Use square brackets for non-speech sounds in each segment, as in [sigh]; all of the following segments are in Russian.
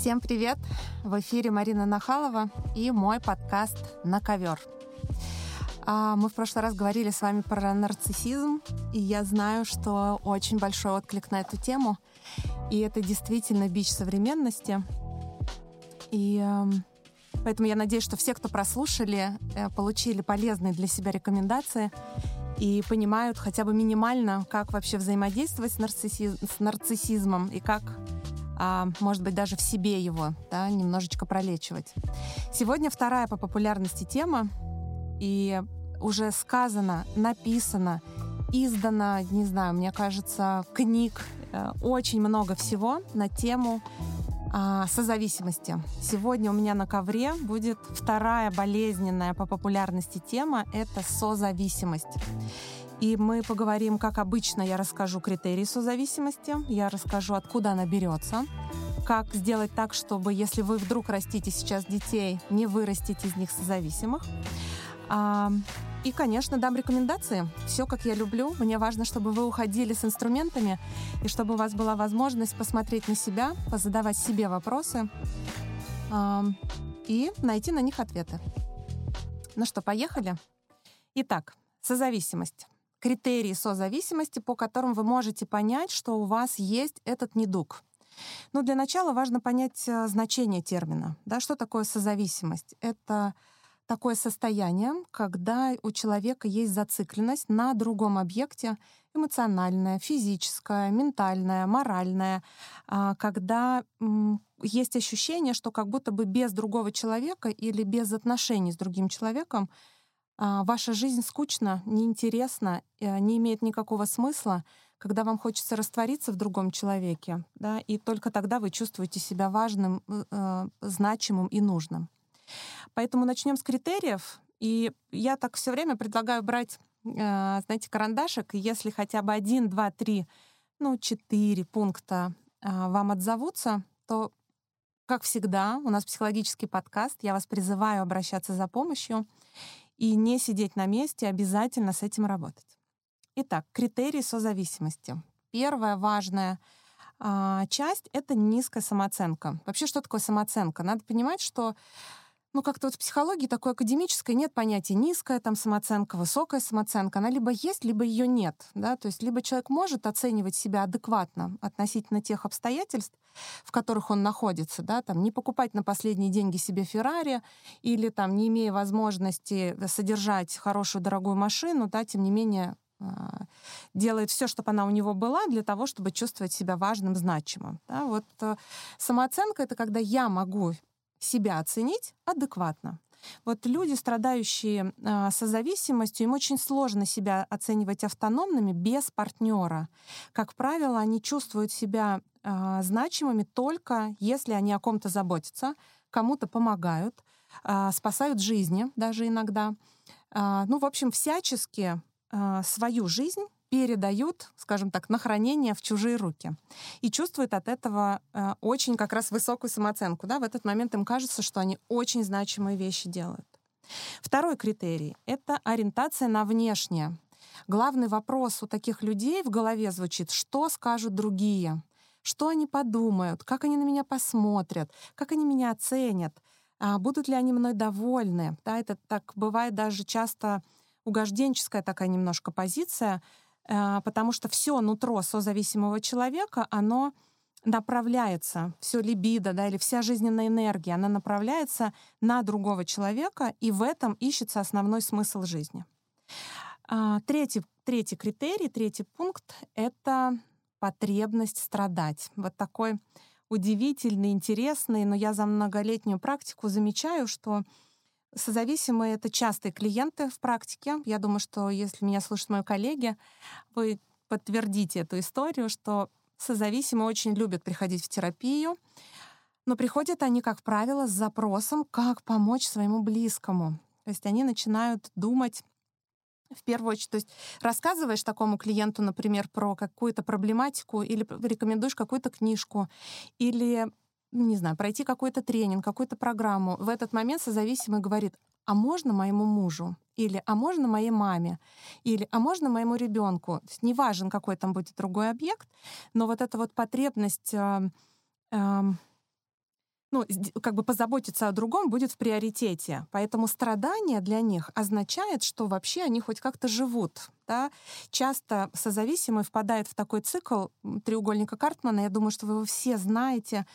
Всем привет! В эфире Марина Нахалова и мой подкаст «На ковер». А, мы в прошлый раз говорили с вами про нарциссизм, и я знаю, что очень большой отклик на эту тему, и это действительно бич современности. И эм, поэтому я надеюсь, что все, кто прослушали, э, получили полезные для себя рекомендации и понимают хотя бы минимально, как вообще взаимодействовать с, нарцисси... с нарциссизмом и как а, может быть, даже в себе его да, немножечко пролечивать. Сегодня вторая по популярности тема, и уже сказано, написано, издано, не знаю, мне кажется, книг, э, очень много всего на тему а, созависимости. Сегодня у меня на ковре будет вторая болезненная по популярности тема — это созависимость. И мы поговорим, как обычно, я расскажу критерии созависимости, я расскажу, откуда она берется, как сделать так, чтобы, если вы вдруг растите сейчас детей, не вырастить из них созависимых. А, и, конечно, дам рекомендации. Все, как я люблю. Мне важно, чтобы вы уходили с инструментами, и чтобы у вас была возможность посмотреть на себя, позадавать себе вопросы а, и найти на них ответы. Ну что, поехали? Итак, созависимость критерии созависимости, по которым вы можете понять, что у вас есть этот недуг. Но для начала важно понять э, значение термина. Да, что такое созависимость? Это такое состояние, когда у человека есть зацикленность на другом объекте, эмоциональная, физическая, ментальная, моральная, а, когда есть ощущение, что как будто бы без другого человека или без отношений с другим человеком ваша жизнь скучна, неинтересна, э, не имеет никакого смысла, когда вам хочется раствориться в другом человеке, да, и только тогда вы чувствуете себя важным, э, э значимым и нужным. Поэтому начнем с критериев. И я так все время предлагаю брать, э, знаете, карандашик, и если хотя бы один, два, три, ну, четыре пункта э, вам отзовутся, то, как всегда, у нас психологический подкаст, я вас призываю обращаться за помощью и не сидеть на месте, обязательно с этим работать. Итак, критерии созависимости. Первая важная а, часть — это низкая самооценка. Вообще, что такое самооценка? Надо понимать, что ну, как-то вот в психологии такой академической нет понятия низкая там самооценка, высокая самооценка. Она либо есть, либо ее нет. Да? То есть либо человек может оценивать себя адекватно относительно тех обстоятельств, в которых он находится, да, там, не покупать на последние деньги себе Феррари или там, не имея возможности содержать хорошую дорогую машину, да, тем не менее а, делает все, чтобы она у него была, для того, чтобы чувствовать себя важным, значимым. Да? Вот э, самооценка — это когда я могу себя оценить адекватно. Вот люди, страдающие э, созависимостью, им очень сложно себя оценивать автономными без партнера. Как правило, они чувствуют себя э, значимыми только если они о ком-то заботятся, кому-то помогают, э, спасают жизни даже иногда. Э, ну, в общем, всячески э, свою жизнь передают, скажем так, на хранение в чужие руки. И чувствуют от этого э, очень как раз высокую самооценку. Да? В этот момент им кажется, что они очень значимые вещи делают. Второй критерий — это ориентация на внешнее. Главный вопрос у таких людей в голове звучит, что скажут другие, что они подумают, как они на меня посмотрят, как они меня оценят, а будут ли они мной довольны. Да, это так бывает даже часто угожденческая такая немножко позиция, потому что все нутро созависимого человека, оно направляется, все либидо, да, или вся жизненная энергия, она направляется на другого человека, и в этом ищется основной смысл жизни. А, третий, третий критерий, третий пункт — это потребность страдать. Вот такой удивительный, интересный, но я за многолетнюю практику замечаю, что Созависимые — это частые клиенты в практике. Я думаю, что если меня слушают мои коллеги, вы подтвердите эту историю, что созависимые очень любят приходить в терапию, но приходят они, как правило, с запросом, как помочь своему близкому. То есть они начинают думать в первую очередь, то есть рассказываешь такому клиенту, например, про какую-то проблематику или рекомендуешь какую-то книжку, или не знаю, пройти какой-то тренинг, какую-то программу, в этот момент созависимый говорит, а можно моему мужу? Или а можно моей маме? Или а можно моему ребенку? То есть неважен, какой там будет другой объект, но вот эта вот потребность э, э, ну, как бы позаботиться о другом будет в приоритете. Поэтому страдание для них означает, что вообще они хоть как-то живут. Да? Часто созависимый впадает в такой цикл треугольника Картмана. Я думаю, что вы его все знаете.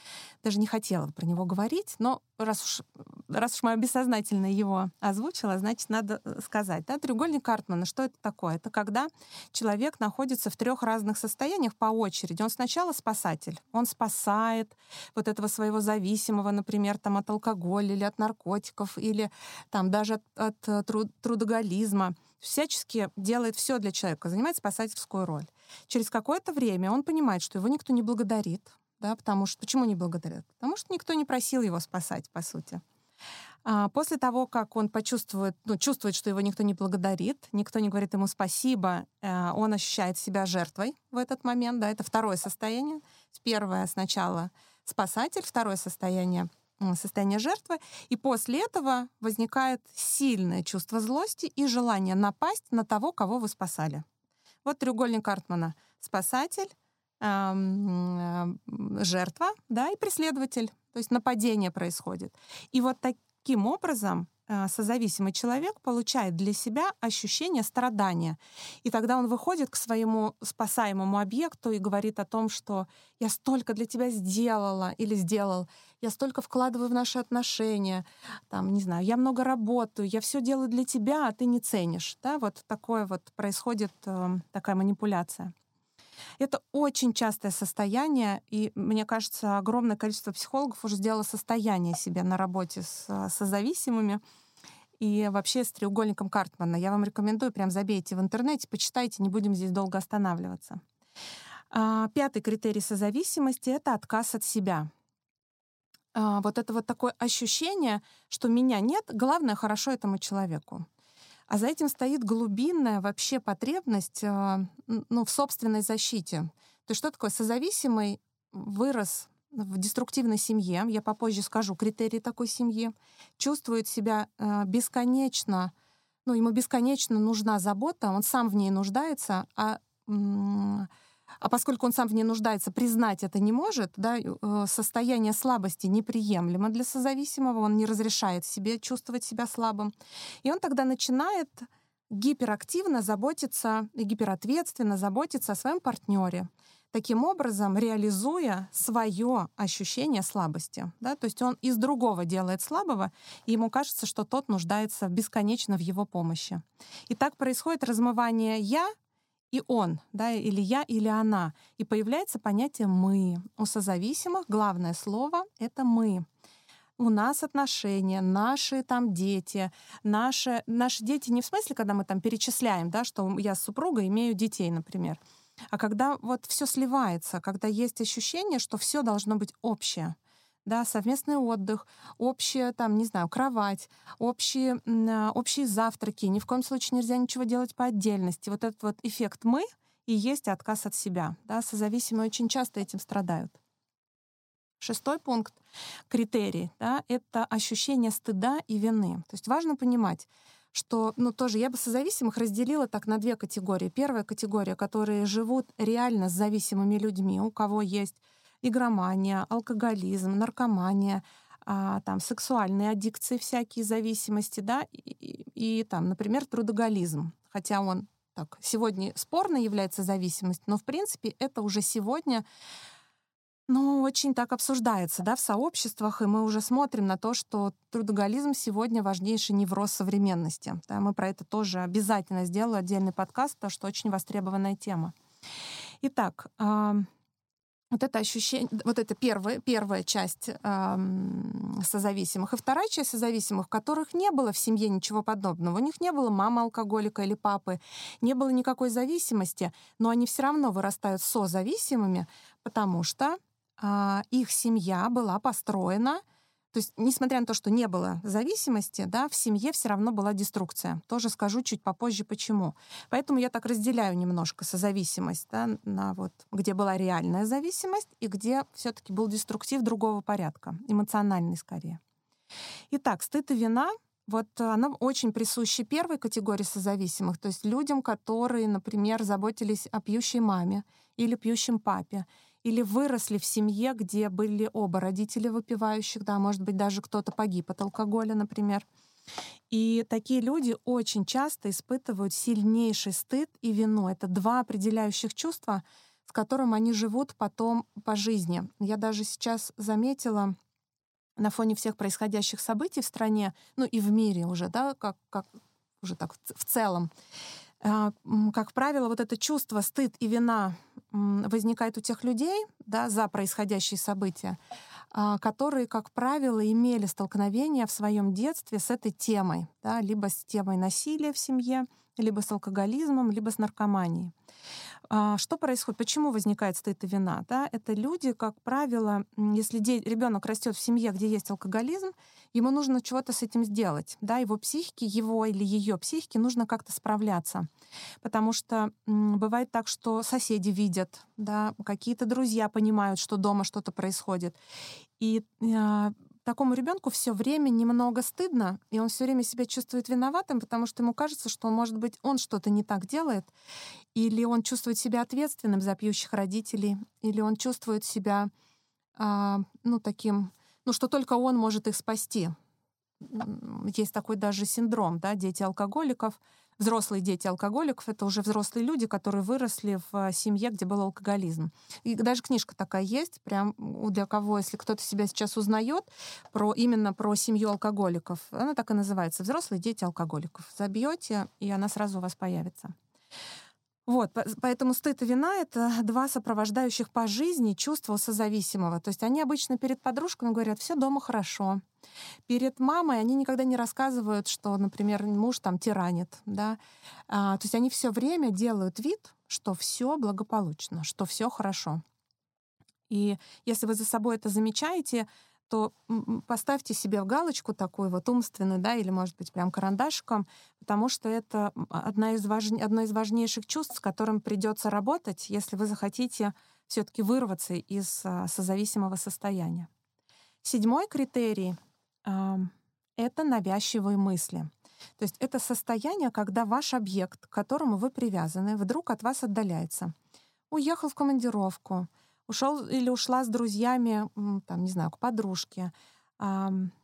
Даже не хотела про него говорить, но раз уж, раз уж моя бессознательно его озвучила, значит, надо э, сказать. Да? Треугольник Картмана, что это такое? Это когда человек находится в трех разных состояниях по очереди. Он сначала спасатель, он спасает вот этого своего зависимого, например, там, от алкоголя или от наркотиков, или там, даже от, от э, труд, трудоголизма всячески делает все для человека, занимает спасательскую роль. Через какое-то время он понимает, что его никто не благодарит, да, потому что почему не благодарят? Потому что никто не просил его спасать, по сути. А после того, как он почувствует, ну, чувствует, что его никто не благодарит, никто не говорит ему спасибо, э, он ощущает себя жертвой в этот момент, да, это второе состояние. Первое сначала спасатель, второе состояние состояние жертвы, и после этого возникает сильное чувство злости и желание напасть на того, кого вы спасали. Вот треугольник Картмана. Спасатель, эм, жертва, да, и преследователь. То есть нападение происходит. И вот таким образом Э, созависимый человек получает для себя ощущение страдания. И тогда он выходит к своему спасаемому объекту и говорит о том, что я столько для тебя сделала или сделал, я столько вкладываю в наши отношения, там, не знаю, я много работаю, я все делаю для тебя, а ты не ценишь. Да? Вот такое вот происходит, э, такая манипуляция. Это очень частое состояние, и мне кажется, огромное количество психологов уже сделало состояние себе на работе с э, созависимыми и вообще с треугольником Картмана. Я вам рекомендую, прям забейте в интернете, почитайте, не будем здесь долго останавливаться. А, пятый критерий созависимости — это отказ от себя. А, вот это вот такое ощущение, что меня нет, главное, хорошо этому человеку. А за этим стоит глубинная вообще потребность э, ну, в собственной защите. То есть что такое? Созависимый вырос в деструктивной семье, я попозже скажу критерии такой семьи, чувствует себя э, бесконечно, ну, ему бесконечно нужна забота, он сам в ней нуждается, а а поскольку он сам в ней нуждается, признать это не может, да, э, состояние слабости неприемлемо для созависимого, он не разрешает себе чувствовать себя слабым. И он тогда начинает гиперактивно заботиться и гиперответственно заботиться о своем партнере, таким образом реализуя свое ощущение слабости. Да? То есть он из другого делает слабого, и ему кажется, что тот нуждается бесконечно в его помощи. И так происходит размывание «я» и он, да, или я, или она. И появляется понятие «мы». У созависимых главное слово — это «мы». У нас отношения, наши там дети, наши, наши дети не в смысле, когда мы там перечисляем, да, что я с супругой имею детей, например, а когда вот все сливается, когда есть ощущение, что все должно быть общее да, совместный отдых, общая, там, не знаю, кровать, общие, а, общие завтраки. Ни в коем случае нельзя ничего делать по отдельности. Вот этот вот эффект «мы» и есть отказ от себя. Да, созависимые очень часто этим страдают. Шестой пункт, критерий, да, это ощущение стыда и вины. То есть важно понимать, что, ну, тоже я бы созависимых разделила так на две категории. Первая категория, которые живут реально с зависимыми людьми, у кого есть игромания, алкоголизм, наркомания, а, там, сексуальные аддикции, всякие зависимости, да, и, и, и там, например, трудоголизм, хотя он так, сегодня спорно является зависимость, но, в принципе, это уже сегодня ну, очень так обсуждается, да, в сообществах, и мы уже смотрим на то, что трудоголизм сегодня важнейший невроз современности. Да, мы про это тоже обязательно сделаю отдельный подкаст, потому что очень востребованная тема. Итак, вот это ощущение, вот это первая, первая часть эм, созависимых. И вторая часть созависимых, которых не было в семье ничего подобного. У них не было мамы алкоголика или папы, не было никакой зависимости, но они все равно вырастают созависимыми, потому что э, их семья была построена то есть, несмотря на то, что не было зависимости, да, в семье все равно была деструкция. Тоже скажу чуть попозже, почему. Поэтому я так разделяю немножко созависимость, да, на вот, где была реальная зависимость и где все-таки был деструктив другого порядка, эмоциональный скорее. Итак, стыд и вина вот она очень присуща первой категории созависимых, то есть людям, которые, например, заботились о пьющей маме или пьющем папе, или выросли в семье, где были оба родителя выпивающих, да, может быть, даже кто-то погиб от алкоголя, например. И такие люди очень часто испытывают сильнейший стыд и вину. Это два определяющих чувства, с которым они живут потом по жизни. Я даже сейчас заметила на фоне всех происходящих событий в стране, ну и в мире уже, да, как, как уже так в целом, как правило, вот это чувство стыд и вина возникает у тех людей да, за происходящие события, а, которые, как правило, имели столкновение в своем детстве с этой темой, да, либо с темой насилия в семье, либо с алкоголизмом, либо с наркоманией. А, что происходит? Почему возникает стыд и вина? Да? Это люди, как правило, если ребенок растет в семье, где есть алкоголизм, ему нужно чего-то с этим сделать. Да? Его психике, его или ее психике нужно как-то справляться. Потому что бывает так, что соседи видят, да, какие-то друзья понимают, что дома что-то происходит. И э, такому ребенку все время немного стыдно, и он все время себя чувствует виноватым, потому что ему кажется, что, может быть, он что-то не так делает, или он чувствует себя ответственным за пьющих родителей, или он чувствует себя, а, ну, таким, ну, что только он может их спасти. Есть такой даже синдром, да, дети алкоголиков — взрослые дети алкоголиков — это уже взрослые люди, которые выросли в э, семье, где был алкоголизм. И даже книжка такая есть, прям для кого, если кто-то себя сейчас узнает, про, именно про семью алкоголиков, она так и называется «Взрослые дети алкоголиков». Забьете, и она сразу у вас появится. Вот, поэтому стыд и вина — это два сопровождающих по жизни чувства созависимого. То есть они обычно перед подружками говорят, все дома хорошо. Перед мамой они никогда не рассказывают, что, например, муж там тиранит, да. А, то есть они все время делают вид, что все благополучно, что все хорошо. И если вы за собой это замечаете, то поставьте себе в галочку такой вот умственный, да, или, может быть, прям карандашиком, потому что это одна из важ... одно из важнейших чувств, с которым придется работать, если вы захотите все-таки вырваться из а, созависимого состояния. Седьмой критерий это навязчивые мысли. То есть это состояние, когда ваш объект, к которому вы привязаны, вдруг от вас отдаляется. Уехал в командировку, ушел или ушла с друзьями, там, не знаю, к подружке,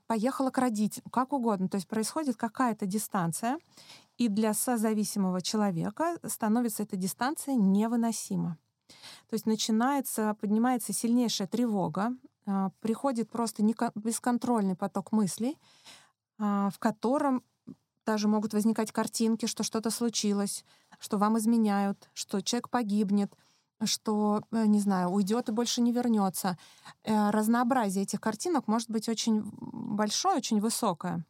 поехала к родителям, как угодно. То есть происходит какая-то дистанция, и для созависимого человека становится эта дистанция невыносима. То есть начинается, поднимается сильнейшая тревога, а, приходит просто бесконтрольный поток мыслей, а, в котором даже могут возникать картинки, что что-то случилось, что вам изменяют, что человек погибнет — что, э, не знаю, уйдет и больше не вернется. Э, разнообразие этих картинок может быть очень большое, очень высокое.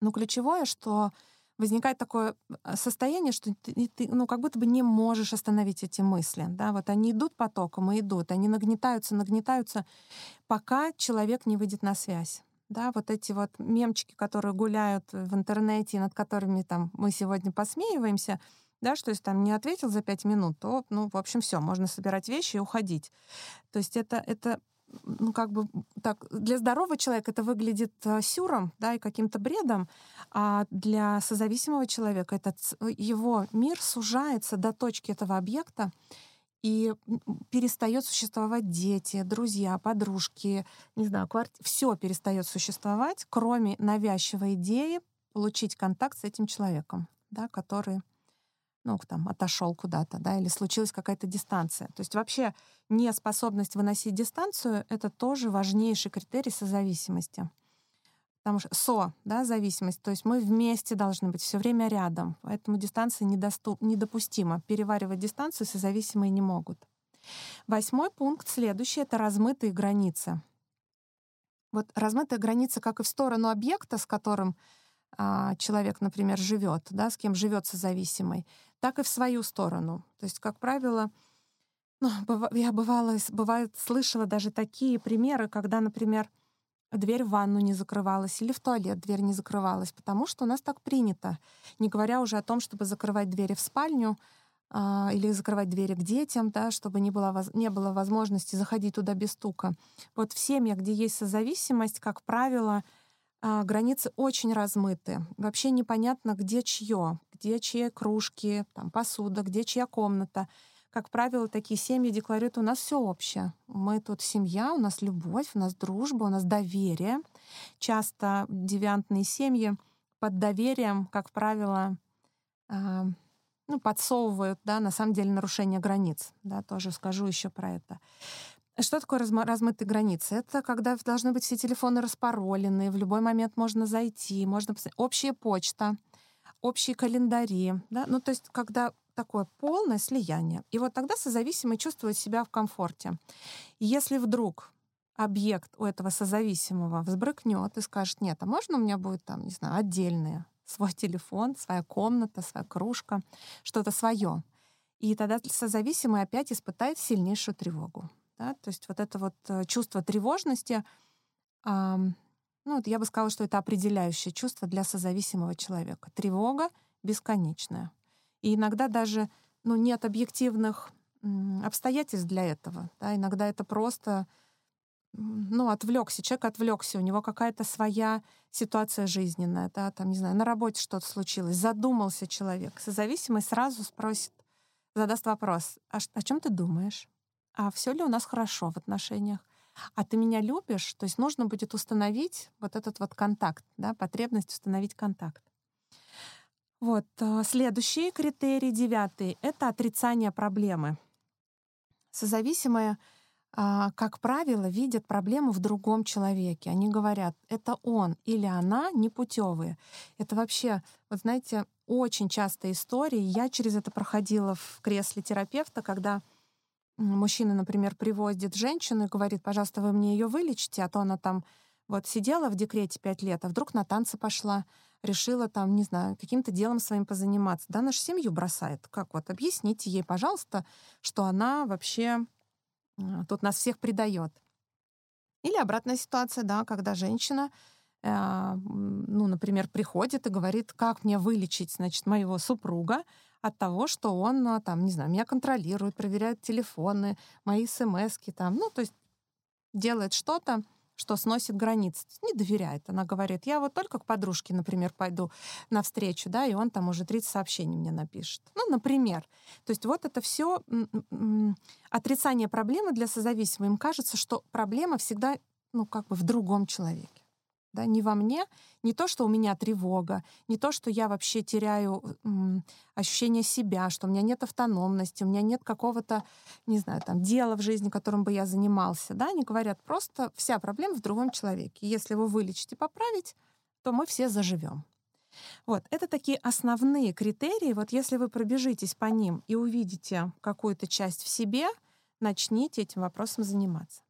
Но ключевое, что возникает такое э, состояние, что ты, ты ну, как будто бы не можешь остановить эти мысли. Да? Вот они идут потоком и идут, они нагнетаются, нагнетаются, пока человек не выйдет на связь. Да, вот эти вот мемчики, которые гуляют в интернете, над которыми там мы сегодня посмеиваемся — да, что если там не ответил за пять минут, то, ну, в общем, все, можно собирать вещи и уходить. То есть это, это ну, как бы так, для здорового человека это выглядит э, сюром, да, и каким-то бредом, а для созависимого человека этот, его мир сужается до точки этого объекта, и перестает существовать дети, друзья, подружки, не знаю, кварти... все перестает существовать, кроме навязчивой идеи получить контакт с этим человеком, да, который ну, там, отошел куда-то, да, или случилась какая-то дистанция. То есть вообще неспособность выносить дистанцию — это тоже важнейший критерий созависимости. Потому что со, да, зависимость, то есть мы вместе должны быть все время рядом, поэтому дистанция недоступ, недопустима. Переваривать дистанцию созависимые не могут. Восьмой пункт, следующий, это размытые границы. Вот размытая граница как и в сторону объекта, с которым человек, например, живет, да, с кем живет созависимый, так и в свою сторону. То есть, как правило, ну, я бывала, бывает, слышала даже такие примеры, когда, например, дверь в ванну не закрывалась или в туалет дверь не закрывалась, потому что у нас так принято. Не говоря уже о том, чтобы закрывать двери в спальню а, или закрывать двери к детям, да, чтобы не было, не было возможности заходить туда без стука. Вот в семьях, где есть созависимость, как правило, а, границы очень размыты. Вообще непонятно, где чье, где чьи кружки, там, посуда, где чья комната. как правило, такие семьи декларируют, у нас все общее. Мы тут семья, у нас любовь, у нас дружба, у нас доверие. Часто девиантные семьи под доверием, как правило, э, ну, подсовывают, да, на самом деле нарушение границ. Да, тоже скажу еще про это. Что такое размытые границы? Это когда должны быть все телефоны распаролены, в любой момент можно зайти, можно посмотреть. Общая почта, общие календари. Да? Ну, то есть когда такое полное слияние. И вот тогда созависимый чувствует себя в комфорте. Если вдруг объект у этого созависимого взбрыкнет и скажет, нет, а можно у меня будет там, не знаю, отдельное, свой телефон, своя комната, своя кружка, что-то свое. И тогда созависимый опять испытает сильнейшую тревогу. Да? То есть вот это вот э, чувство тревожности, ну, вот я бы сказала, что это определяющее чувство для созависимого человека. Тревога бесконечная. И иногда даже ну, нет объективных обстоятельств для этого. Да? Иногда это просто ну, отвлекся, человек отвлекся, у него какая-то своя ситуация жизненная, да, там, не знаю, на работе что-то случилось, задумался человек. Созависимый сразу спросит, задаст вопрос, а о чем ты думаешь? А все ли у нас хорошо в отношениях, а ты меня любишь, то есть нужно будет установить вот этот вот контакт, да, потребность установить контакт. Вот, э, следующий критерий, девятый, это отрицание проблемы. Созависимые, а, как правило, видят проблему в другом человеке. Они говорят, это он или она непутевые. Это вообще, вот знаете, очень частая история. Я через это проходила в кресле терапевта, когда мужчина, например, приводит женщину и говорит, пожалуйста, вы мне ее вылечите, а то она там вот сидела в декрете пять лет, а вдруг на танцы пошла, решила там, не знаю, каким-то делом своим позаниматься. Да, нашу семью бросает. Как вот? Объясните ей, пожалуйста, что она вообще а, тут нас всех предает. Или обратная ситуация, да, когда женщина, э, ну, например, приходит и говорит, как мне вылечить, значит, моего супруга, от того, что он, а, там, не знаю, меня контролирует, проверяет телефоны, мои смс там, ну, то есть делает что-то, что сносит границы, не доверяет. Она говорит, я вот только к подружке, например, пойду на встречу, да, и он там уже 30 сообщений мне напишет. Ну, например. То есть вот это все отрицание проблемы для созависимого. Им кажется, что проблема всегда, ну, как бы в другом человеке да, не во мне, не то, что у меня тревога, не то, что я вообще теряю м, ощущение себя, что у меня нет автономности, у меня нет какого-то, не знаю, там, дела в жизни, которым бы я занимался, да, они говорят, просто вся проблема в другом человеке. Если вы вылечите, поправить, то мы все заживем. Вот, это такие основные критерии. Вот если вы пробежитесь по ним и увидите какую-то часть в себе, начните этим вопросом заниматься.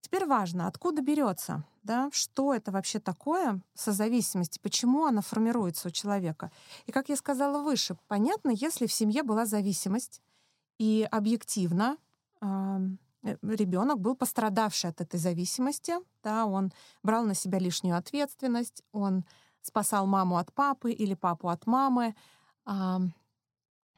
Теперь важно, откуда берется, да, что это вообще такое созависимость, почему она формируется у человека. И, как я сказала выше, понятно, если в семье была зависимость, и объективно э, ребенок был пострадавший от этой зависимости, да, он брал на себя лишнюю ответственность, он спасал маму от папы или папу от мамы. Э,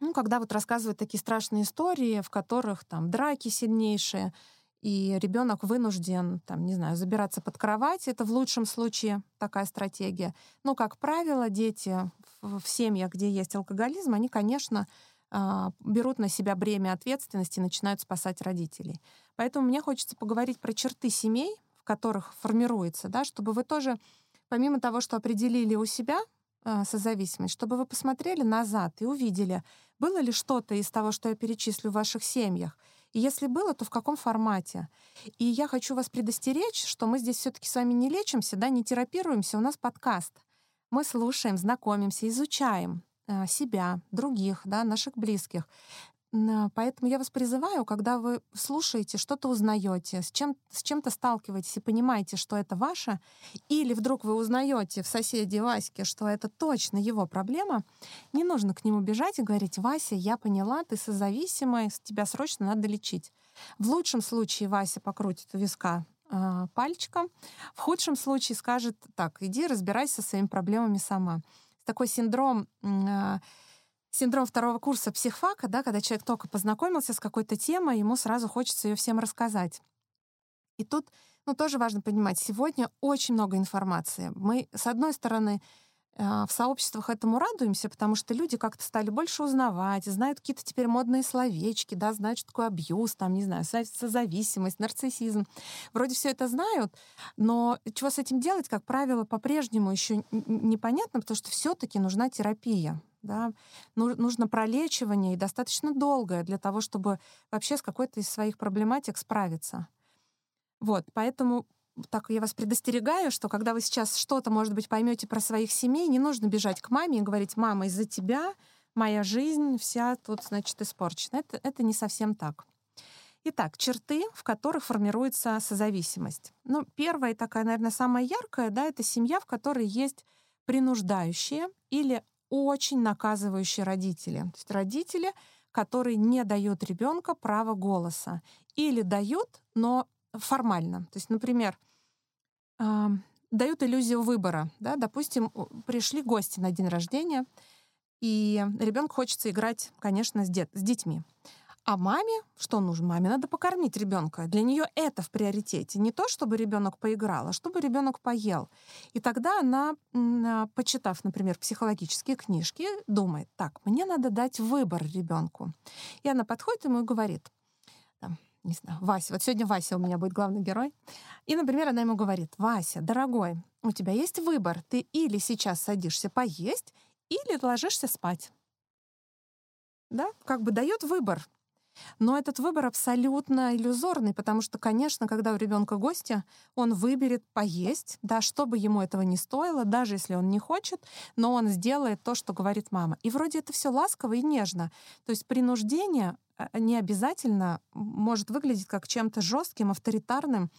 ну, когда вот рассказывают такие страшные истории, в которых там драки сильнейшие, и ребенок вынужден, там, не знаю, забираться под кровать. Это в лучшем случае такая стратегия. Но, как правило, дети в семьях, где есть алкоголизм, они, конечно, а, берут на себя бремя ответственности и начинают спасать родителей. Поэтому мне хочется поговорить про черты семей, в которых формируется, да, чтобы вы тоже, помимо того, что определили у себя э, созависимость, чтобы вы посмотрели назад и увидели, было ли что-то из того, что я перечислю в ваших семьях, и если было, то в каком формате? И я хочу вас предостеречь, что мы здесь все-таки с вами не лечимся, да, не терапируемся, у нас подкаст. Мы слушаем, знакомимся, изучаем э, себя, других, да, наших близких. Поэтому я вас призываю, когда вы слушаете, что-то узнаете, с, чем, с чем-то сталкиваетесь и понимаете, что это ваше, или вдруг вы узнаете в соседе Ваське, что это точно его проблема, не нужно к нему бежать и говорить, Вася, я поняла, ты созависимая, тебя срочно надо лечить. В лучшем случае Вася покрутит у виска э, пальчиком, в худшем случае скажет, так, иди разбирайся со своими проблемами сама. Такой синдром э, синдром второго курса психфака, да, когда человек только познакомился с какой-то темой, ему сразу хочется ее всем рассказать. И тут ну, тоже важно понимать, сегодня очень много информации. Мы, с одной стороны, а, в сообществах этому радуемся, потому что люди как-то стали больше узнавать, знают какие-то теперь модные словечки, да, знают, что такое абьюз, там, не знаю, созависимость, нарциссизм. Вроде все это знают, но чего с этим делать, как правило, по-прежнему еще непонятно, потому что все-таки нужна терапия. Да? Нужно пролечивание и достаточно долгое для того, чтобы вообще с какой-то из своих проблематик справиться. Вот, поэтому так я вас предостерегаю, что когда вы сейчас что-то, может быть, поймете про своих семей, не нужно бежать к маме и говорить, мама, из-за тебя моя жизнь вся тут, значит, испорчена. Это, это не совсем так. Итак, черты, в которых формируется созависимость. Ну, первая такая, наверное, самая яркая, да, это семья, в которой есть принуждающие или очень наказывающие родители. То есть родители, которые не дают ребенка права голоса. Или дают, но формально. То есть, например, э, дают иллюзию выбора. Да? Допустим, пришли гости на день рождения, и ребенку хочется играть, конечно, с, дет- с детьми. А маме что нужно? Маме надо покормить ребенка. Для нее это в приоритете. Не то, чтобы ребенок поиграл, а чтобы ребенок поел. И тогда она, а, почитав, например, психологические книжки, думает: так, мне надо дать выбор ребенку. И она подходит ему и говорит: не знаю, Вася. Вот сегодня Вася у меня будет главный герой. И, например, она ему говорит, Вася, дорогой, у тебя есть выбор. Ты или сейчас садишься поесть, или ложишься спать. Да, как бы дает выбор. Но этот выбор абсолютно иллюзорный, потому что, конечно, когда у ребенка гости, он выберет поесть, да, что бы ему этого не стоило, даже если он не хочет, но он сделает то, что говорит мама. И вроде это все ласково и нежно. То есть принуждение а, не обязательно может выглядеть как чем-то жестким, авторитарным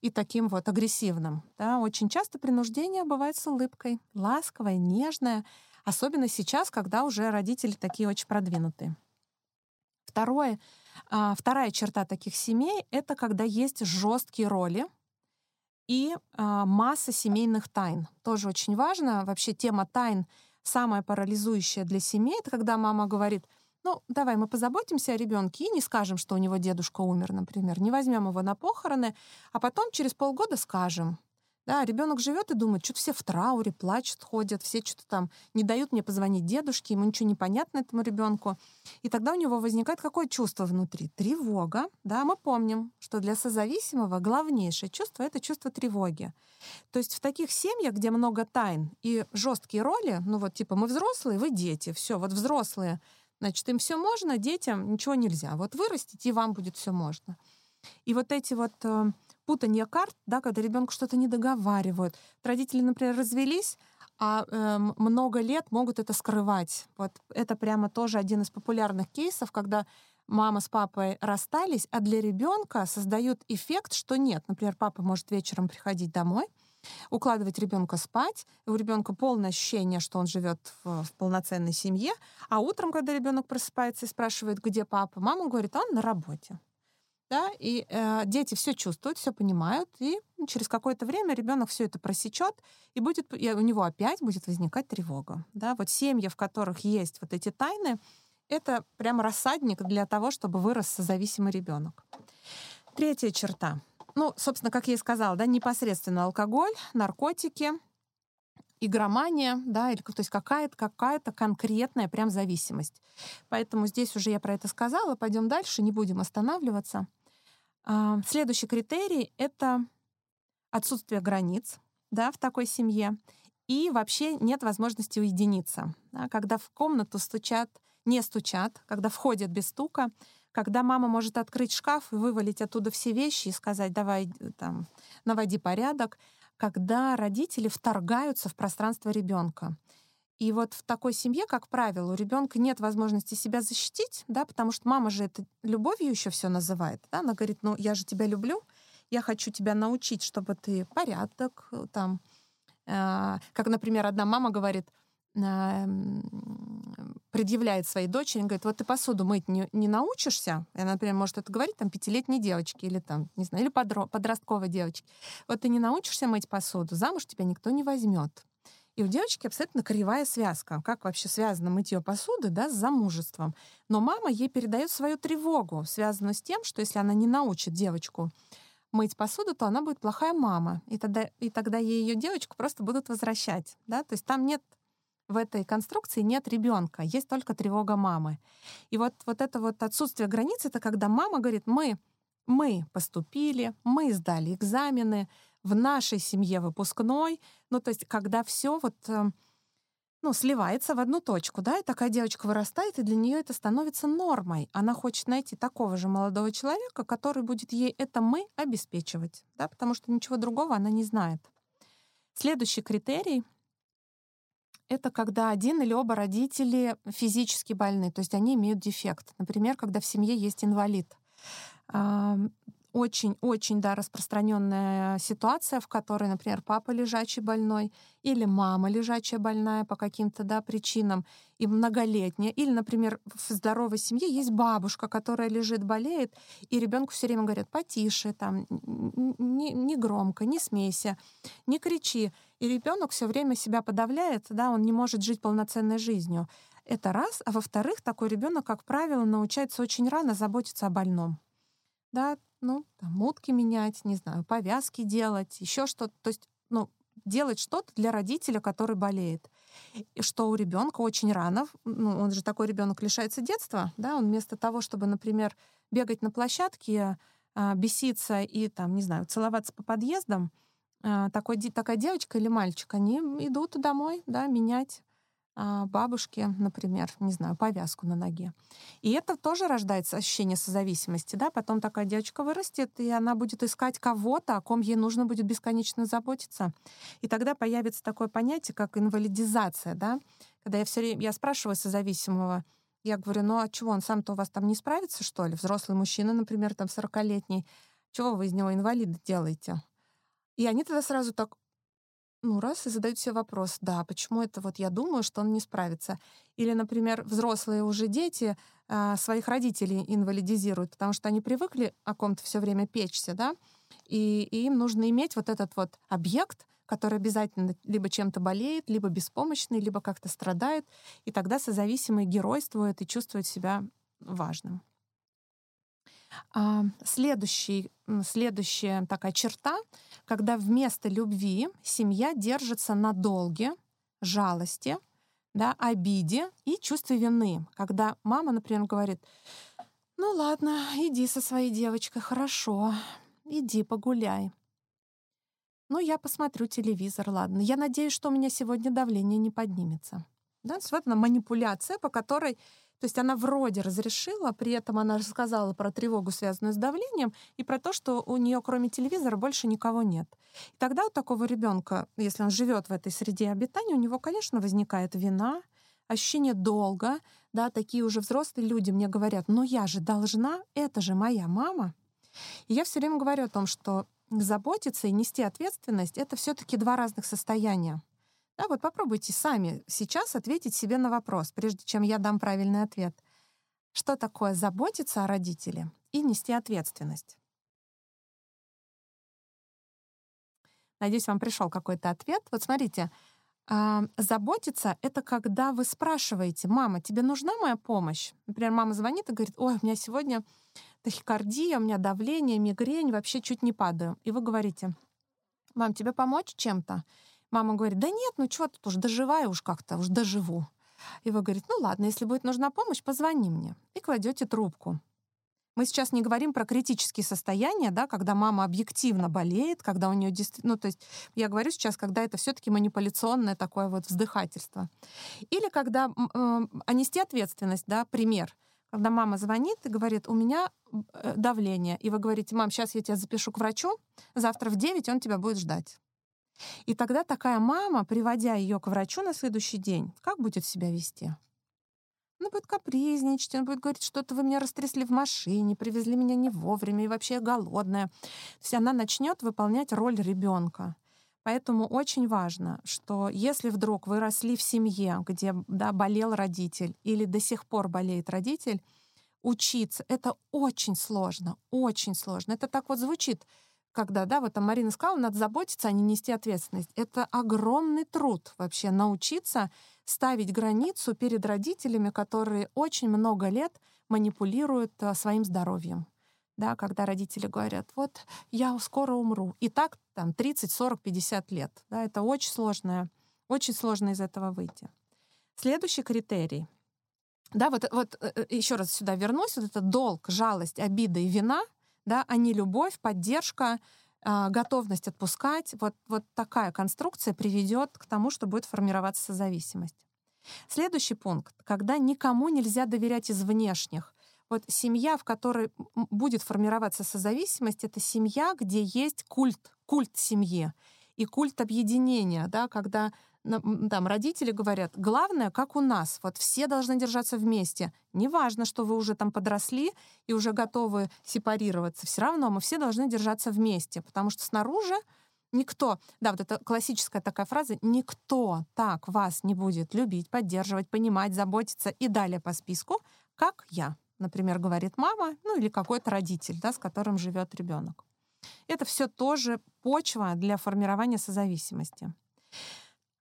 и таким вот агрессивным. Да? Очень часто принуждение бывает с улыбкой, ласковое, нежное, особенно сейчас, когда уже родители такие очень продвинутые. Второе, а, вторая черта таких семей — это когда есть жесткие роли и а, масса семейных тайн. Тоже очень важно. Вообще тема тайн самая парализующая для семей. Это когда мама говорит — ну, давай мы позаботимся о ребенке и не скажем, что у него дедушка умер, например. Не возьмем его на похороны, а потом через полгода скажем. Да, ребенок живет и думает, что все в трауре, плачут, ходят, все что-то там не дают мне позвонить дедушке, ему ничего не понятно этому ребенку. И тогда у него возникает какое чувство внутри? Тревога. Да, мы помним, что для созависимого главнейшее чувство — это чувство тревоги. То есть в таких семьях, где много тайн и жесткие роли, ну вот типа мы взрослые, вы дети, все, вот взрослые — Значит, им все можно, детям ничего нельзя. Вот вырастите, и вам будет все можно. И вот эти вот путания карт, да, когда ребенку что-то не договаривают. Родители, например, развелись, а э, много лет могут это скрывать. Вот это прямо тоже один из популярных кейсов, когда мама с папой расстались, а для ребенка создают эффект, что нет. Например, папа может вечером приходить домой, укладывать ребенка спать, и у ребенка полное ощущение, что он живет в, в полноценной семье, а утром, когда ребенок просыпается и спрашивает, где папа, мама говорит, он на работе. Да, и э, дети все чувствуют, все понимают, и через какое-то время ребенок все это просечет, и будет и у него опять будет возникать тревога. Да, вот семьи, в которых есть вот эти тайны, это прям рассадник для того, чтобы вырос созависимый ребенок. Третья черта ну, собственно, как я и сказала, да, непосредственно алкоголь, наркотики, игромания, да, или то есть какая-то какая-то конкретная прям зависимость. Поэтому здесь уже я про это сказала, пойдем дальше, не будем останавливаться. Следующий критерий — это отсутствие границ да, в такой семье, и вообще нет возможности уединиться. Да, когда в комнату стучат, не стучат, когда входят без стука, когда мама может открыть шкаф и вывалить оттуда все вещи и сказать, давай э, там, наводи порядок, когда родители вторгаются в пространство ребенка. И вот в такой семье, как правило, у ребенка нет возможности себя защитить, да, потому что мама же это любовью еще все называет. Да? Она говорит, ну я же тебя люблю, я хочу тебя научить, чтобы ты порядок э, там. Э, как, например, одна мама говорит, предъявляет своей дочери, говорит, вот ты посуду мыть не, не научишься, и она, например, может это говорить там пятилетней девочке или там, не знаю, или подро- подростковой девочке, вот ты не научишься мыть посуду, замуж тебя никто не возьмет. И у девочки абсолютно кривая связка. Как вообще связано мытье посуды да, с замужеством? Но мама ей передает свою тревогу, связанную с тем, что если она не научит девочку мыть посуду, то она будет плохая мама. И тогда, и тогда ей ее девочку просто будут возвращать. Да? То есть там нет в этой конструкции нет ребенка, есть только тревога мамы. И вот, вот это вот отсутствие границ, это когда мама говорит, мы, мы поступили, мы сдали экзамены, в нашей семье выпускной, ну то есть когда все вот эм, ну, сливается в одну точку, да, и такая девочка вырастает, и для нее это становится нормой. Она хочет найти такого же молодого человека, который будет ей это мы обеспечивать, да, потому что ничего другого она не знает. Следующий критерий — это когда один или оба родители физически больны, то есть они имеют дефект. Например, когда в семье есть инвалид очень-очень, да, распространенная ситуация, в которой, например, папа лежачий больной или мама лежачая больная по каким-то, да, причинам, и многолетняя, или, например, в здоровой семье есть бабушка, которая лежит, болеет, и ребенку все время говорят, потише, там, не, не громко, не смейся, не кричи. И ребенок все время себя подавляет, да, он не может жить полноценной жизнью. Это раз. А во-вторых, такой ребенок, как правило, научается очень рано заботиться о больном да, ну, там, утки менять, не знаю, повязки делать, еще что-то. То есть, ну, делать что-то для родителя, который болеет. И что у ребенка очень рано, ну, он же такой ребенок лишается детства, да, он вместо того, чтобы, например, бегать на площадке, а, беситься и, там, не знаю, целоваться по подъездам, а, такой, такая девочка или мальчик, они идут домой, да, менять бабушке, например, не знаю, повязку на ноге. И это тоже рождается ощущение созависимости, да, потом такая девочка вырастет, и она будет искать кого-то, о ком ей нужно будет бесконечно заботиться. И тогда появится такое понятие, как инвалидизация, да, когда я все время, я спрашиваю созависимого, я говорю, ну а чего, он сам-то у вас там не справится, что ли? Взрослый мужчина, например, там 40-летний, чего вы из него инвалида делаете? И они тогда сразу так, ну, раз и задают себе вопрос, да, почему это вот я думаю, что он не справится. Или, например, взрослые уже дети а, своих родителей инвалидизируют, потому что они привыкли о ком-то все время печься, да, и, и им нужно иметь вот этот вот объект, который обязательно либо чем-то болеет, либо беспомощный, либо как-то страдает, и тогда созависимый геройствует и чувствует себя важным. А, следующий, следующая такая черта, когда вместо любви семья держится на долге, жалости, да, обиде и чувстве вины. Когда мама, например, говорит, ну ладно, иди со своей девочкой, хорошо, иди погуляй. Ну, я посмотрю телевизор, ладно. Я надеюсь, что у меня сегодня давление не поднимется. Да, вот она манипуляция, по которой то есть она вроде разрешила, при этом она рассказала про тревогу, связанную с давлением, и про то, что у нее кроме телевизора больше никого нет. И тогда у такого ребенка, если он живет в этой среде обитания, у него, конечно, возникает вина, ощущение долга, да, такие уже взрослые люди мне говорят, но я же должна, это же моя мама. И я все время говорю о том, что заботиться и нести ответственность — это все таки два разных состояния. Да, вот попробуйте сами сейчас ответить себе на вопрос, прежде чем я дам правильный ответ. Что такое заботиться о родителе и нести ответственность? Надеюсь, вам пришел какой-то ответ. Вот смотрите, э, заботиться — это когда вы спрашиваете, мама, тебе нужна моя помощь? Например, мама звонит и говорит, ой, у меня сегодня тахикардия, у меня давление, мигрень, вообще чуть не падаю. И вы говорите, мам, тебе помочь чем-то? Мама говорит, да нет, ну что тут уж доживаю уж как-то, уж доживу. И вы говорите, ну ладно, если будет нужна помощь, позвони мне. И кладете трубку. Мы сейчас не говорим про критические состояния, да, когда мама объективно болеет, когда у нее действительно, ну, то есть я говорю сейчас, когда это все-таки манипуляционное такое вот вздыхательство. Или когда э, а нести ответственность, да, пример. Когда мама звонит и говорит, у меня э, давление, и вы говорите, мам, сейчас я тебя запишу к врачу, завтра в 9 он тебя будет ждать. И тогда такая мама, приводя ее к врачу на следующий день, как будет себя вести? Она будет капризничать, она будет говорить, что-то вы меня растрясли в машине, привезли меня не вовремя, и вообще я голодная. То есть она начнет выполнять роль ребенка. Поэтому очень важно, что если вдруг вы росли в семье, где да, болел родитель или до сих пор болеет родитель, учиться — это очень сложно, очень сложно. Это так вот звучит когда, да, вот там Марина сказала, надо заботиться, а не нести ответственность. Это огромный труд вообще научиться ставить границу перед родителями, которые очень много лет манипулируют а, своим здоровьем. Да, когда родители говорят, вот я скоро умру. И так там 30, 40, 50 лет. Да, это очень сложное, очень сложно из этого выйти. Следующий критерий. Да, вот, вот э, э, еще раз сюда вернусь. Вот это долг, жалость, обида и вина, да, а не любовь, поддержка, а, готовность отпускать. Вот, вот такая конструкция приведет к тому, что будет формироваться зависимость. Следующий пункт. Когда никому нельзя доверять из внешних. Вот семья, в которой будет формироваться созависимость, это семья, где есть культ, культ семьи и культ объединения, да, когда там родители говорят, главное, как у нас, вот все должны держаться вместе. Неважно, что вы уже там подросли и уже готовы сепарироваться, все равно мы все должны держаться вместе, потому что снаружи никто, да, вот это классическая такая фраза, никто так вас не будет любить, поддерживать, понимать, заботиться и далее по списку, как я, например, говорит мама, ну или какой-то родитель, да, с которым живет ребенок. Это все тоже почва для формирования созависимости.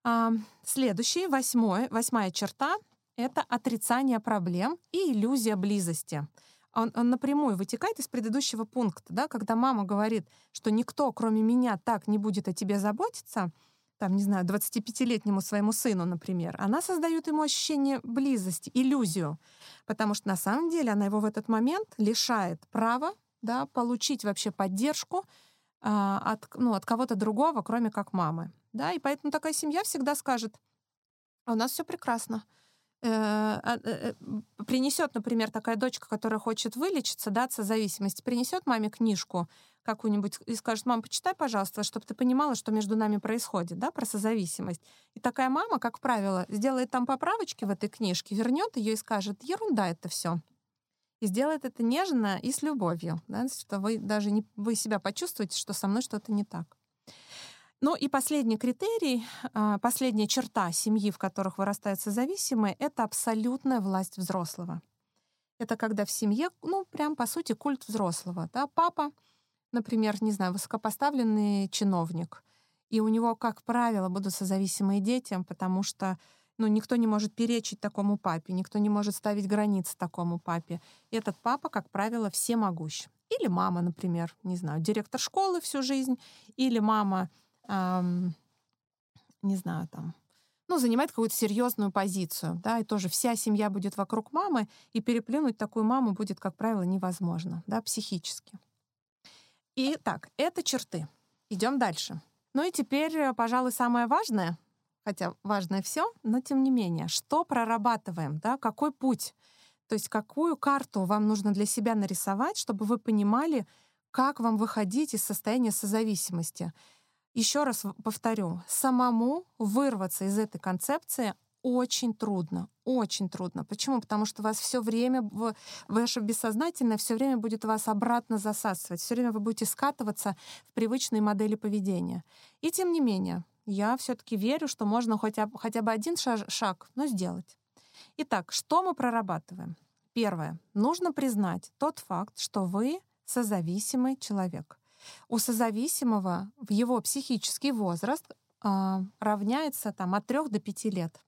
А, следующий, восьмой, восьмая черта — это отрицание проблем и иллюзия близости. Он, он напрямую вытекает из предыдущего пункта, да, когда мама говорит, что никто, кроме меня, так не будет о тебе заботиться, там, не знаю, 25-летнему своему сыну, например, она создает ему ощущение близости, иллюзию, потому что на самом деле она его в этот момент лишает права да, получить вообще поддержку а, от, ну, от кого-то другого, кроме как мамы. Да? И поэтому такая семья всегда скажет, а у нас все прекрасно. Э, а, э, э, принесет, например, такая дочка, которая хочет вылечиться, да, от зависимости, принесет маме книжку какую-нибудь и скажет, мам, почитай, пожалуйста, чтобы ты понимала, что между нами происходит, да, про созависимость. И такая мама, как правило, сделает там поправочки в этой книжке, вернет ее и скажет, ерунда это все и сделает это нежно и с любовью, да, что вы даже не, вы себя почувствуете, что со мной что-то не так. Ну и последний критерий, а, последняя черта семьи, в которых вырастают созависимые, это абсолютная власть взрослого. Это когда в семье, ну, прям по сути, культ взрослого. Да? Папа, например, не знаю, высокопоставленный чиновник, и у него, как правило, будут созависимые дети, потому что ну, никто не может перечить такому папе, никто не может ставить границы такому папе. И этот папа, как правило, всемогущ. Или мама, например, не знаю, директор школы всю жизнь, или мама, эм, не знаю, там, ну, занимает какую-то серьезную позицию, да, и тоже вся семья будет вокруг мамы, и переплюнуть такую маму будет, как правило, невозможно, да, психически. И так, это черты. Идем дальше. Ну и теперь, пожалуй, самое важное — хотя важное все, но тем не менее, что прорабатываем, да, какой путь, то есть какую карту вам нужно для себя нарисовать, чтобы вы понимали, как вам выходить из состояния созависимости. Еще раз повторю, самому вырваться из этой концепции очень трудно, очень трудно. Почему? Потому что вас все время, ваше бессознательное все время будет вас обратно засасывать, все время вы будете скатываться в привычные модели поведения. И тем не менее, я все-таки верю, что можно хотя, хотя бы один шаг, но сделать. Итак, что мы прорабатываем? Первое. Нужно признать тот факт, что вы созависимый человек. У созависимого в его психический возраст э, равняется там, от 3 до 5 лет.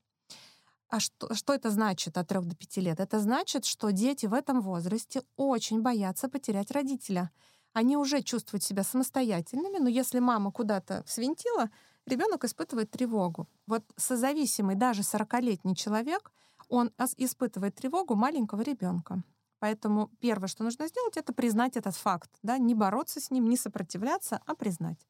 А что, что это значит от 3 до 5 лет? Это значит, что дети в этом возрасте очень боятся потерять родителя. Они уже чувствуют себя самостоятельными, но если мама куда-то свинтила, ребенок испытывает тревогу. Вот созависимый даже 40-летний человек, он испытывает тревогу маленького ребенка. Поэтому первое, что нужно сделать, это признать этот факт. Да? Не бороться с ним, не сопротивляться, а признать.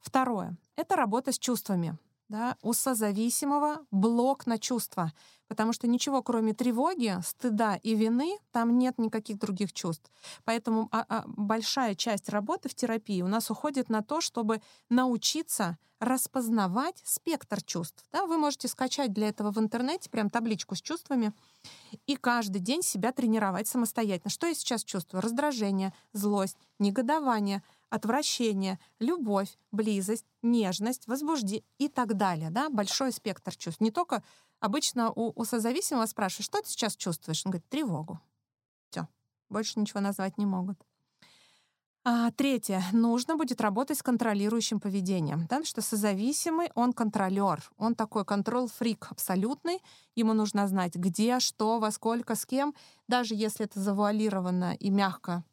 Второе — это работа с чувствами да, у созависимого блок на чувства, потому что ничего, кроме тревоги, стыда и вины, там нет никаких других чувств. Поэтому а, а, большая часть работы в терапии у нас уходит на то, чтобы научиться распознавать спектр чувств. Да, вы можете скачать для этого в интернете прям табличку с чувствами и каждый день себя тренировать самостоятельно. Что я сейчас чувствую? Раздражение, злость, негодование — отвращение, любовь, близость, нежность, возбуждение и так далее. Да? Большой спектр чувств. Не только обычно у, у созависимого спрашивают, что ты сейчас чувствуешь? Он говорит, тревогу. Все, больше ничего назвать не могут. А, третье. Нужно будет работать с контролирующим поведением. Да? Потому что созависимый, он контролер. Он такой контрол-фрик абсолютный. Ему нужно знать, где, что, во сколько, с кем. Даже если это завуалировано и мягко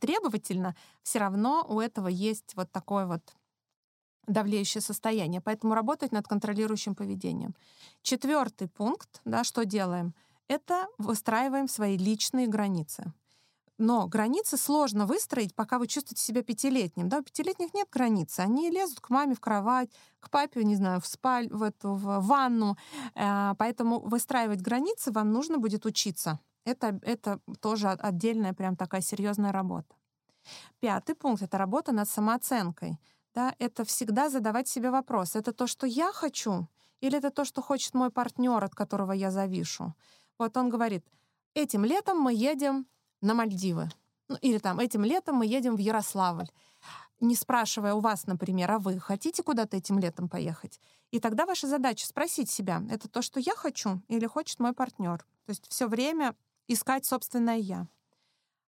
требовательно, все равно у этого есть вот такой вот давлеющее состояние. Поэтому работать над контролирующим поведением. Четвертый пункт, да, что делаем, это выстраиваем свои личные границы. Но границы сложно выстроить, пока вы чувствуете себя пятилетним. Да, у пятилетних нет границ. Они лезут к маме в кровать, к папе, не знаю, в спаль, в эту в ванну. Э, поэтому выстраивать границы вам нужно будет учиться. Это, это тоже отдельная прям такая серьезная работа. Пятый пункт — это работа над самооценкой. Да, это всегда задавать себе вопрос, это то, что я хочу, или это то, что хочет мой партнер, от которого я завишу. Вот он говорит, этим летом мы едем на Мальдивы. Ну, или там, этим летом мы едем в Ярославль. Не спрашивая у вас, например, а вы хотите куда-то этим летом поехать? И тогда ваша задача спросить себя, это то, что я хочу или хочет мой партнер. То есть все время искать собственное я.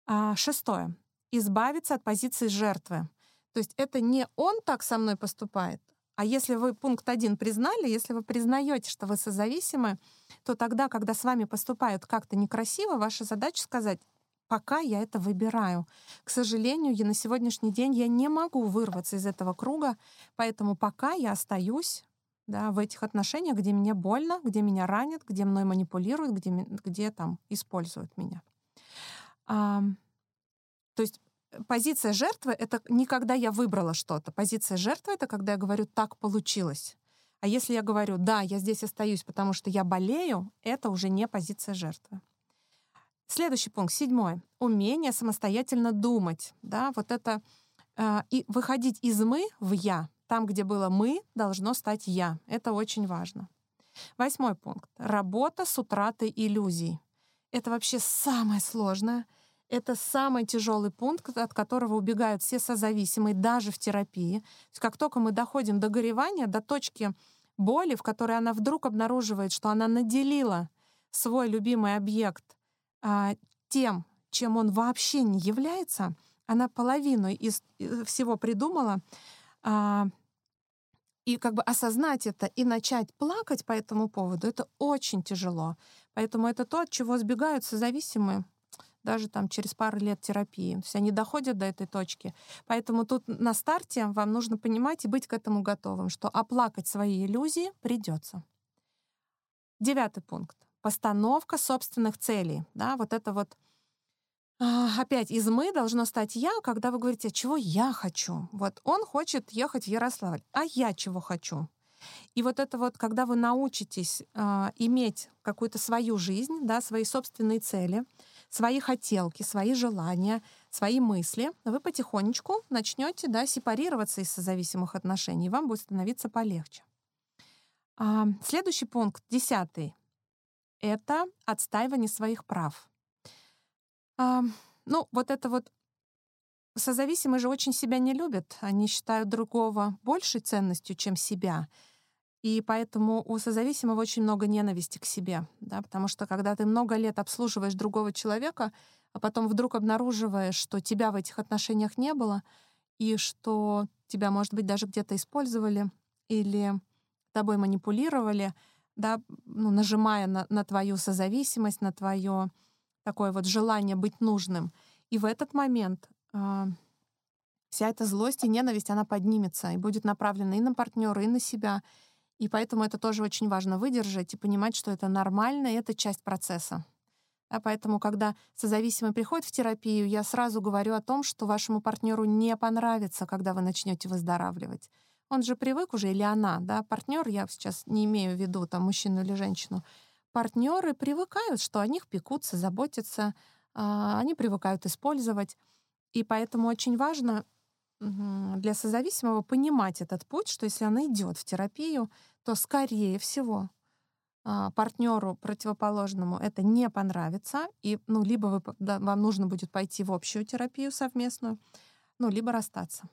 А, шестое. Избавиться от позиции жертвы. То есть это не он так со мной поступает, а если вы пункт один признали, если вы признаете, что вы созависимы, то тогда, когда с вами поступают как-то некрасиво, ваша задача сказать, пока я это выбираю. К сожалению, я на сегодняшний день я не могу вырваться из этого круга, поэтому пока я остаюсь да, в этих отношениях, где мне больно, где меня ранят, где мной манипулируют, где, где там используют меня. А, то есть позиция жертвы — это не когда я выбрала что-то. Позиция жертвы — это когда я говорю «так получилось». А если я говорю «да, я здесь остаюсь, потому что я болею», это уже не позиция жертвы. Следующий пункт, седьмой. Умение самостоятельно думать. Да, вот это э, и выходить из «мы» в «я». Там, где было «мы», должно стать «я». Это очень важно. Восьмой пункт. Работа с утратой иллюзий. Это вообще самое сложное — это самый тяжелый пункт, от которого убегают все созависимые, даже в терапии. То есть как только мы доходим до горевания, до точки боли, в которой она вдруг обнаруживает, что она наделила свой любимый объект а, тем, чем он вообще не является, она половину из э, всего придумала, а, и как бы осознать это и начать плакать по этому поводу, это очень тяжело. Поэтому это то, от чего сбегают созависимые даже там через пару лет терапии. То есть они доходят до этой точки. Поэтому тут на старте вам нужно понимать и быть к этому готовым, что оплакать свои иллюзии придется. Девятый пункт. Постановка собственных целей. Да, вот это вот опять из «мы» должно стать «я», когда вы говорите, чего я хочу. Вот он хочет ехать в Ярославль, а я чего хочу. И вот это вот, когда вы научитесь э, иметь какую-то свою жизнь, да, свои собственные цели, свои хотелки, свои желания, свои мысли, вы потихонечку начнете да, сепарироваться из созависимых отношений, вам будет становиться полегче. А, следующий пункт, десятый, это отстаивание своих прав. А, ну, вот это вот созависимые же очень себя не любят. Они считают другого большей ценностью, чем себя. И поэтому у созависимого очень много ненависти к себе, да, потому что когда ты много лет обслуживаешь другого человека, а потом вдруг обнаруживаешь, что тебя в этих отношениях не было, и что тебя, может быть, даже где-то использовали или тобой манипулировали, да, ну, нажимая на, на твою созависимость, на твое такое вот желание быть нужным. И в этот момент э, вся эта злость и ненависть, она поднимется и будет направлена и на партнера, и на себя. И поэтому это тоже очень важно выдержать и понимать, что это нормально, и это часть процесса. А поэтому, когда созависимый приходит в терапию, я сразу говорю о том, что вашему партнеру не понравится, когда вы начнете выздоравливать. Он же привык уже, или она, да, партнер, я сейчас не имею в виду там мужчину или женщину, партнеры привыкают, что о них пекутся, заботятся, а, они привыкают использовать. И поэтому очень важно для созависимого понимать этот путь, что если она идет в терапию, то, скорее всего, а, партнеру противоположному это не понравится, и ну, либо вы, да, вам нужно будет пойти в общую терапию совместную, ну, либо расстаться.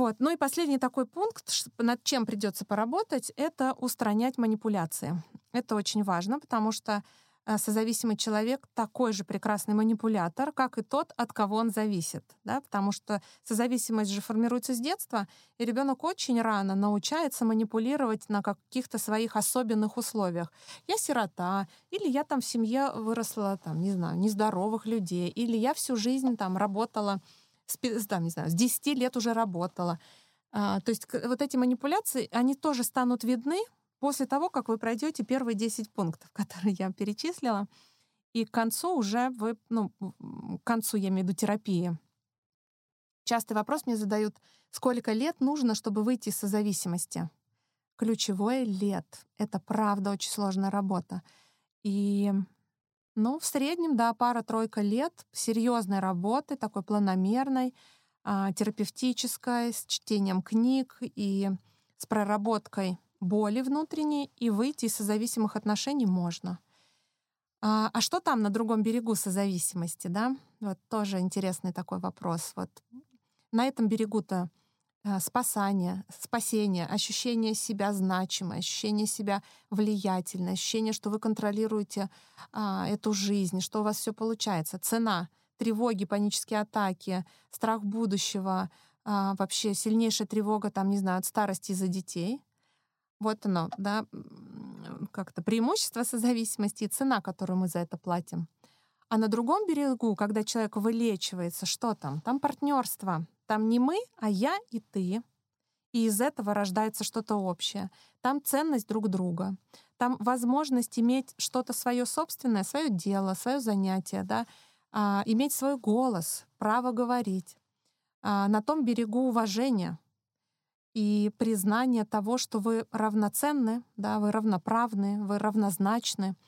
Вот. Ну и последний такой пункт, над чем придется поработать, это устранять манипуляции. Это очень важно, потому что Э, созависимый человек такой же прекрасный манипулятор, как и тот, от кого он зависит. Да? Потому что созависимость же формируется с детства, и ребенок очень рано научается манипулировать на каких-то своих особенных условиях. Я сирота, или я там в семье выросла, там, не знаю, нездоровых людей, или я всю жизнь там работала, с, там, не знаю, с 10 лет уже работала. А, то есть вот эти манипуляции, они тоже станут видны после того, как вы пройдете первые 10 пунктов, [laughs] которые я перечислила. И к концу уже вы, ну, к концу, я имею в виду терапии, частый вопрос мне задают, сколько лет нужно, чтобы выйти из созависимости? Ключевое — лет. Это правда очень сложная работа. И ну, в среднем, да, пара-тройка лет серьезной работы, такой планомерной, а, терапевтической, с чтением книг и с проработкой боли внутренней, и выйти из созависимых отношений можно. А, а что там на другом берегу созависимости, да? Вот тоже интересный такой вопрос. Вот на этом берегу-то спасание, спасение, ощущение себя значимой, ощущение себя влиятельной, ощущение, что вы контролируете а, эту жизнь, что у вас все получается. Цена, тревоги, панические атаки, страх будущего, а, вообще сильнейшая тревога, там, не знаю, от старости из-за детей. Вот оно, да, как-то преимущество созависимости и цена, которую мы за это платим. А на другом берегу, когда человек вылечивается, что там? Там партнерство, там не мы, а я и ты. И из этого рождается что-то общее. Там ценность друг друга. Там возможность иметь что-то свое собственное, свое дело, свое занятие, да, а, иметь свой голос, право говорить. А, на том берегу уважения и признание того, что вы равноценны, да, вы равноправны, вы равнозначны —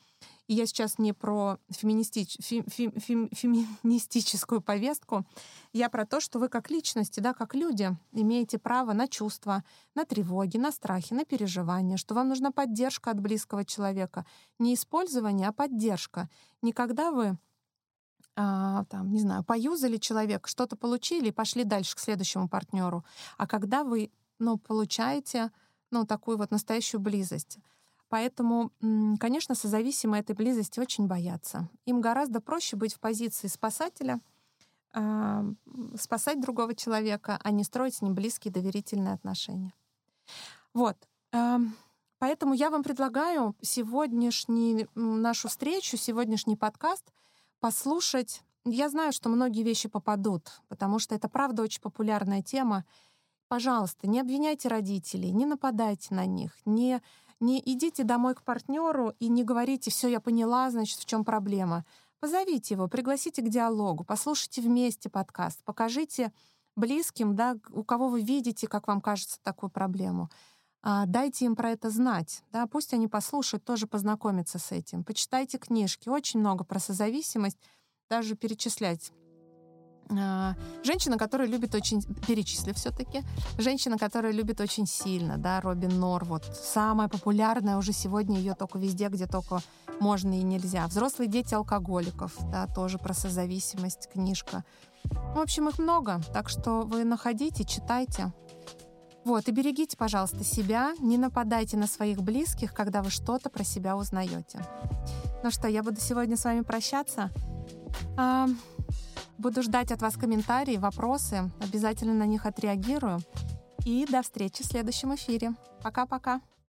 и я сейчас не про феминистич, фем, фем, фем, феминистическую повестку, я про то, что вы как личности, да, как люди имеете право на чувства, на тревоги, на страхи, на переживания, что вам нужна поддержка от близкого человека. Не использование, а поддержка. Не когда вы а, там, не знаю, поюзали человек, что-то получили и пошли дальше к следующему партнеру, а когда вы, ну, получаете, ну, такую вот настоящую близость. Поэтому, конечно, созависимые этой близости очень боятся. Им гораздо проще быть в позиции спасателя, а, спасать другого человека, а не строить с ним близкие доверительные отношения. Вот. Поэтому я вам предлагаю сегодняшний, нашу встречу, сегодняшний подкаст послушать. Я знаю, что многие вещи попадут, потому что это правда очень популярная тема. Пожалуйста, не обвиняйте родителей, не нападайте на них, не не идите домой к партнеру и не говорите, все, я поняла, значит, в чем проблема. Позовите его, пригласите к диалогу, послушайте вместе подкаст, покажите близким, да, у кого вы видите, как вам кажется, такую проблему. А, дайте им про это знать, да, пусть они послушают, тоже познакомятся с этим. Почитайте книжки, очень много про созависимость, даже перечислять женщина, которая любит очень, перечислив все-таки, женщина, которая любит очень сильно, да, Робин Нор, вот самая популярная уже сегодня ее только везде, где только можно и нельзя. Взрослые дети алкоголиков, да, тоже про созависимость, книжка. В общем, их много, так что вы находите, читайте. Вот, и берегите, пожалуйста, себя, не нападайте на своих близких, когда вы что-то про себя узнаете. Ну что, я буду сегодня с вами прощаться. Буду ждать от вас комментарии, вопросы. Обязательно на них отреагирую. И до встречи в следующем эфире. Пока-пока.